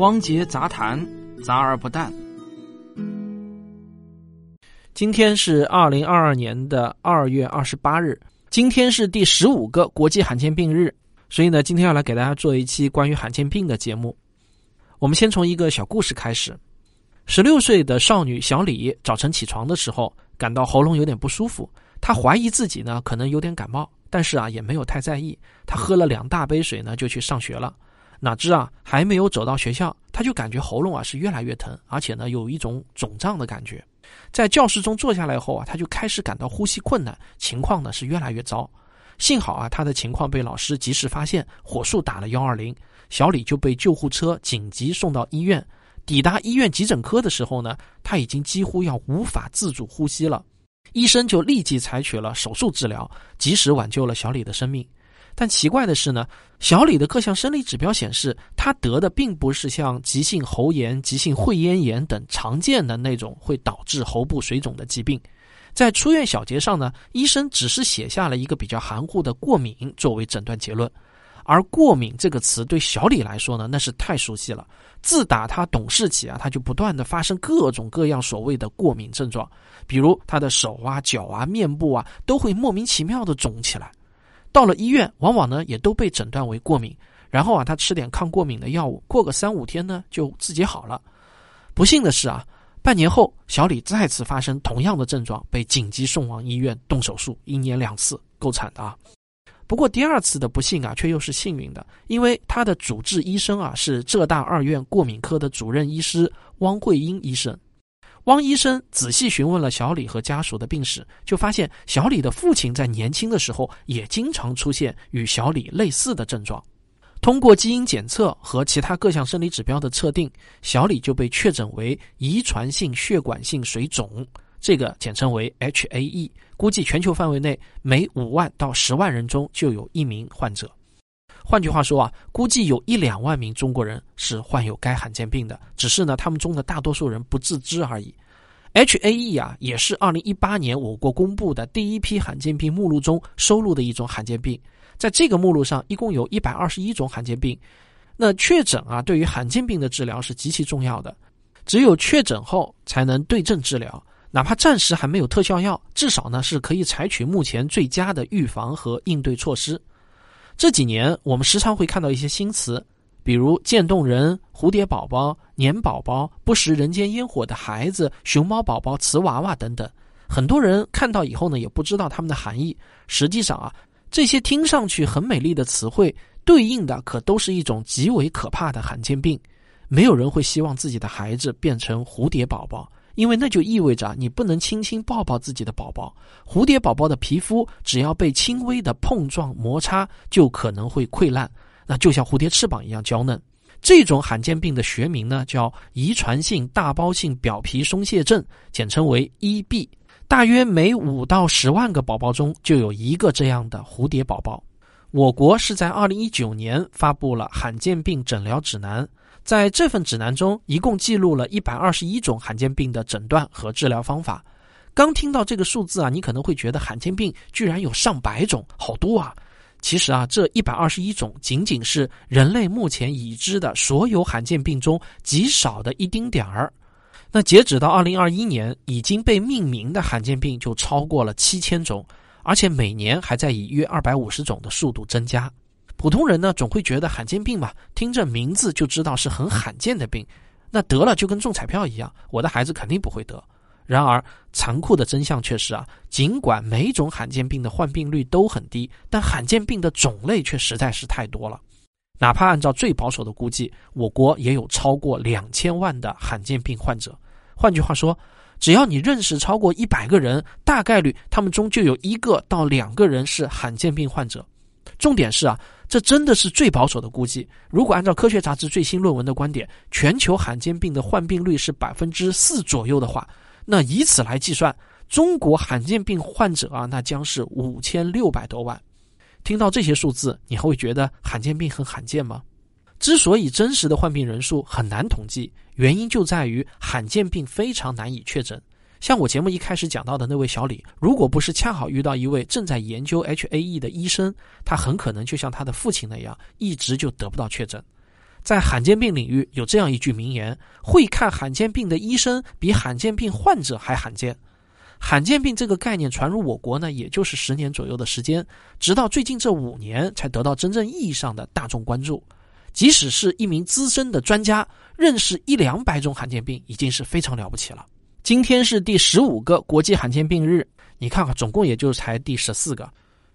汪杰杂谈，杂而不淡。今天是二零二二年的二月二十八日，今天是第十五个国际罕见病日，所以呢，今天要来给大家做一期关于罕见病的节目。我们先从一个小故事开始。十六岁的少女小李早晨起床的时候，感到喉咙有点不舒服，她怀疑自己呢可能有点感冒，但是啊也没有太在意。她喝了两大杯水呢，就去上学了。哪知啊还没有走到学校，他就感觉喉咙啊是越来越疼，而且呢有一种肿胀的感觉。在教室中坐下来后啊，他就开始感到呼吸困难，情况呢是越来越糟。幸好啊他的情况被老师及时发现，火速打了幺二零，小李就被救护车紧急送到医院。抵达医院急诊科的时候呢，他已经几乎要无法自主呼吸了，医生就立即采取了手术治疗，及时挽救了小李的生命。但奇怪的是呢，小李的各项生理指标显示，他得的并不是像急性喉炎、急性会咽炎等常见的那种会导致喉部水肿的疾病。在出院小结上呢，医生只是写下了一个比较含糊的过敏作为诊断结论。而过敏这个词对小李来说呢，那是太熟悉了。自打他懂事起啊，他就不断的发生各种各样所谓的过敏症状，比如他的手啊、脚啊、面部啊都会莫名其妙的肿起来。到了医院，往往呢也都被诊断为过敏，然后啊他吃点抗过敏的药物，过个三五天呢就自己好了。不幸的是啊，半年后小李再次发生同样的症状，被紧急送往医院动手术，一年两次，够惨的啊。不过第二次的不幸啊，却又是幸运的，因为他的主治医生啊是浙大二院过敏科的主任医师汪慧英医生。汪医生仔细询问了小李和家属的病史，就发现小李的父亲在年轻的时候也经常出现与小李类似的症状。通过基因检测和其他各项生理指标的测定，小李就被确诊为遗传性血管性水肿。这个简称为 HAE，估计全球范围内每五万到十万人中就有一名患者。换句话说啊，估计有一两万名中国人是患有该罕见病的，只是呢，他们中的大多数人不自知而已。HAE 啊，也是二零一八年我国公布的第一批罕见病目录中收录的一种罕见病。在这个目录上，一共有一百二十一种罕见病。那确诊啊，对于罕见病的治疗是极其重要的，只有确诊后才能对症治疗。哪怕暂时还没有特效药，至少呢是可以采取目前最佳的预防和应对措施。这几年，我们时常会看到一些新词，比如渐冻人、蝴蝶宝宝、年宝宝、不食人间烟火的孩子、熊猫宝宝、瓷娃娃等等。很多人看到以后呢，也不知道它们的含义。实际上啊，这些听上去很美丽的词汇，对应的可都是一种极为可怕的罕见病。没有人会希望自己的孩子变成蝴蝶宝宝。因为那就意味着你不能轻轻抱抱自己的宝宝。蝴蝶宝宝的皮肤只要被轻微的碰撞摩擦，就可能会溃烂，那就像蝴蝶翅膀一样娇嫩。这种罕见病的学名呢叫遗传性大包性表皮松懈症，简称为 EB。大约每五到十万个宝宝中就有一个这样的蝴蝶宝宝。我国是在二零一九年发布了罕见病诊疗指南。在这份指南中，一共记录了一百二十一种罕见病的诊断和治疗方法。刚听到这个数字啊，你可能会觉得罕见病居然有上百种，好多啊！其实啊，这一百二十一种仅仅是人类目前已知的所有罕见病中极少的一丁点儿。那截止到二零二一年，已经被命名的罕见病就超过了七千种，而且每年还在以约二百五十种的速度增加。普通人呢，总会觉得罕见病嘛，听着名字就知道是很罕见的病，那得了就跟中彩票一样，我的孩子肯定不会得。然而，残酷的真相却是啊，尽管每种罕见病的患病率都很低，但罕见病的种类却实在是太多了。哪怕按照最保守的估计，我国也有超过两千万的罕见病患者。换句话说，只要你认识超过一百个人，大概率他们中就有一个到两个人是罕见病患者。重点是啊。这真的是最保守的估计。如果按照科学杂志最新论文的观点，全球罕见病的患病率是百分之四左右的话，那以此来计算，中国罕见病患者啊，那将是五千六百多万。听到这些数字，你还会觉得罕见病很罕见吗？之所以真实的患病人数很难统计，原因就在于罕见病非常难以确诊。像我节目一开始讲到的那位小李，如果不是恰好遇到一位正在研究 HAE 的医生，他很可能就像他的父亲那样，一直就得不到确诊。在罕见病领域有这样一句名言：“会看罕见病的医生比罕见病患者还罕见。”罕见病这个概念传入我国呢，也就是十年左右的时间，直到最近这五年才得到真正意义上的大众关注。即使是一名资深的专家，认识一两百种罕见病已经是非常了不起了。今天是第十五个国际罕见病日，你看看，总共也就才第十四个，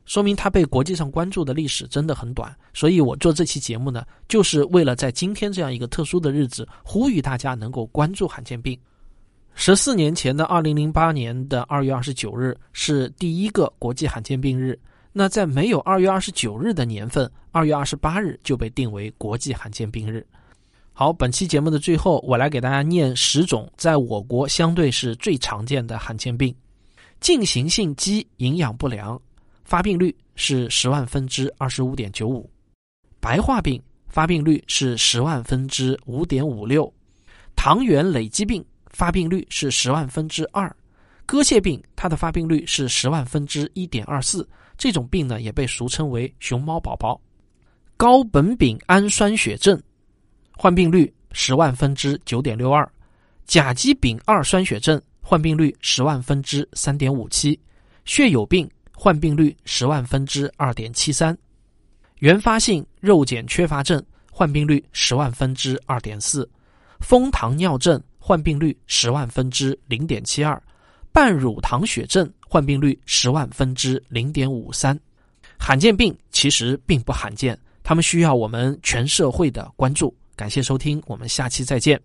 说明它被国际上关注的历史真的很短。所以我做这期节目呢，就是为了在今天这样一个特殊的日子，呼吁大家能够关注罕见病。十四年前的二零零八年的二月二十九日是第一个国际罕见病日，那在没有二月二十九日的年份，二月二十八日就被定为国际罕见病日。好，本期节目的最后，我来给大家念十种在我国相对是最常见的罕见病：进行性肌营养不良，发病率是十万分之二十五点九五；白化病发病率是十万分之五点五六；糖原累积病发病率是十万分之二；割蟹病它的发病率是十万分之一点二四。这种病呢，也被俗称为“熊猫宝宝”。高苯丙氨酸血症。患病率十万分之九点六二，甲基丙二酸血症患病率十万分之三点五七，血友病患病率十万分之二点七三，原发性肉碱缺乏症患病率十万分之二点四，蜂糖尿症患病率十万分之零点七二，半乳糖血症患病率十万分之零点五三。罕见病其实并不罕见，他们需要我们全社会的关注。感谢收听，我们下期再见。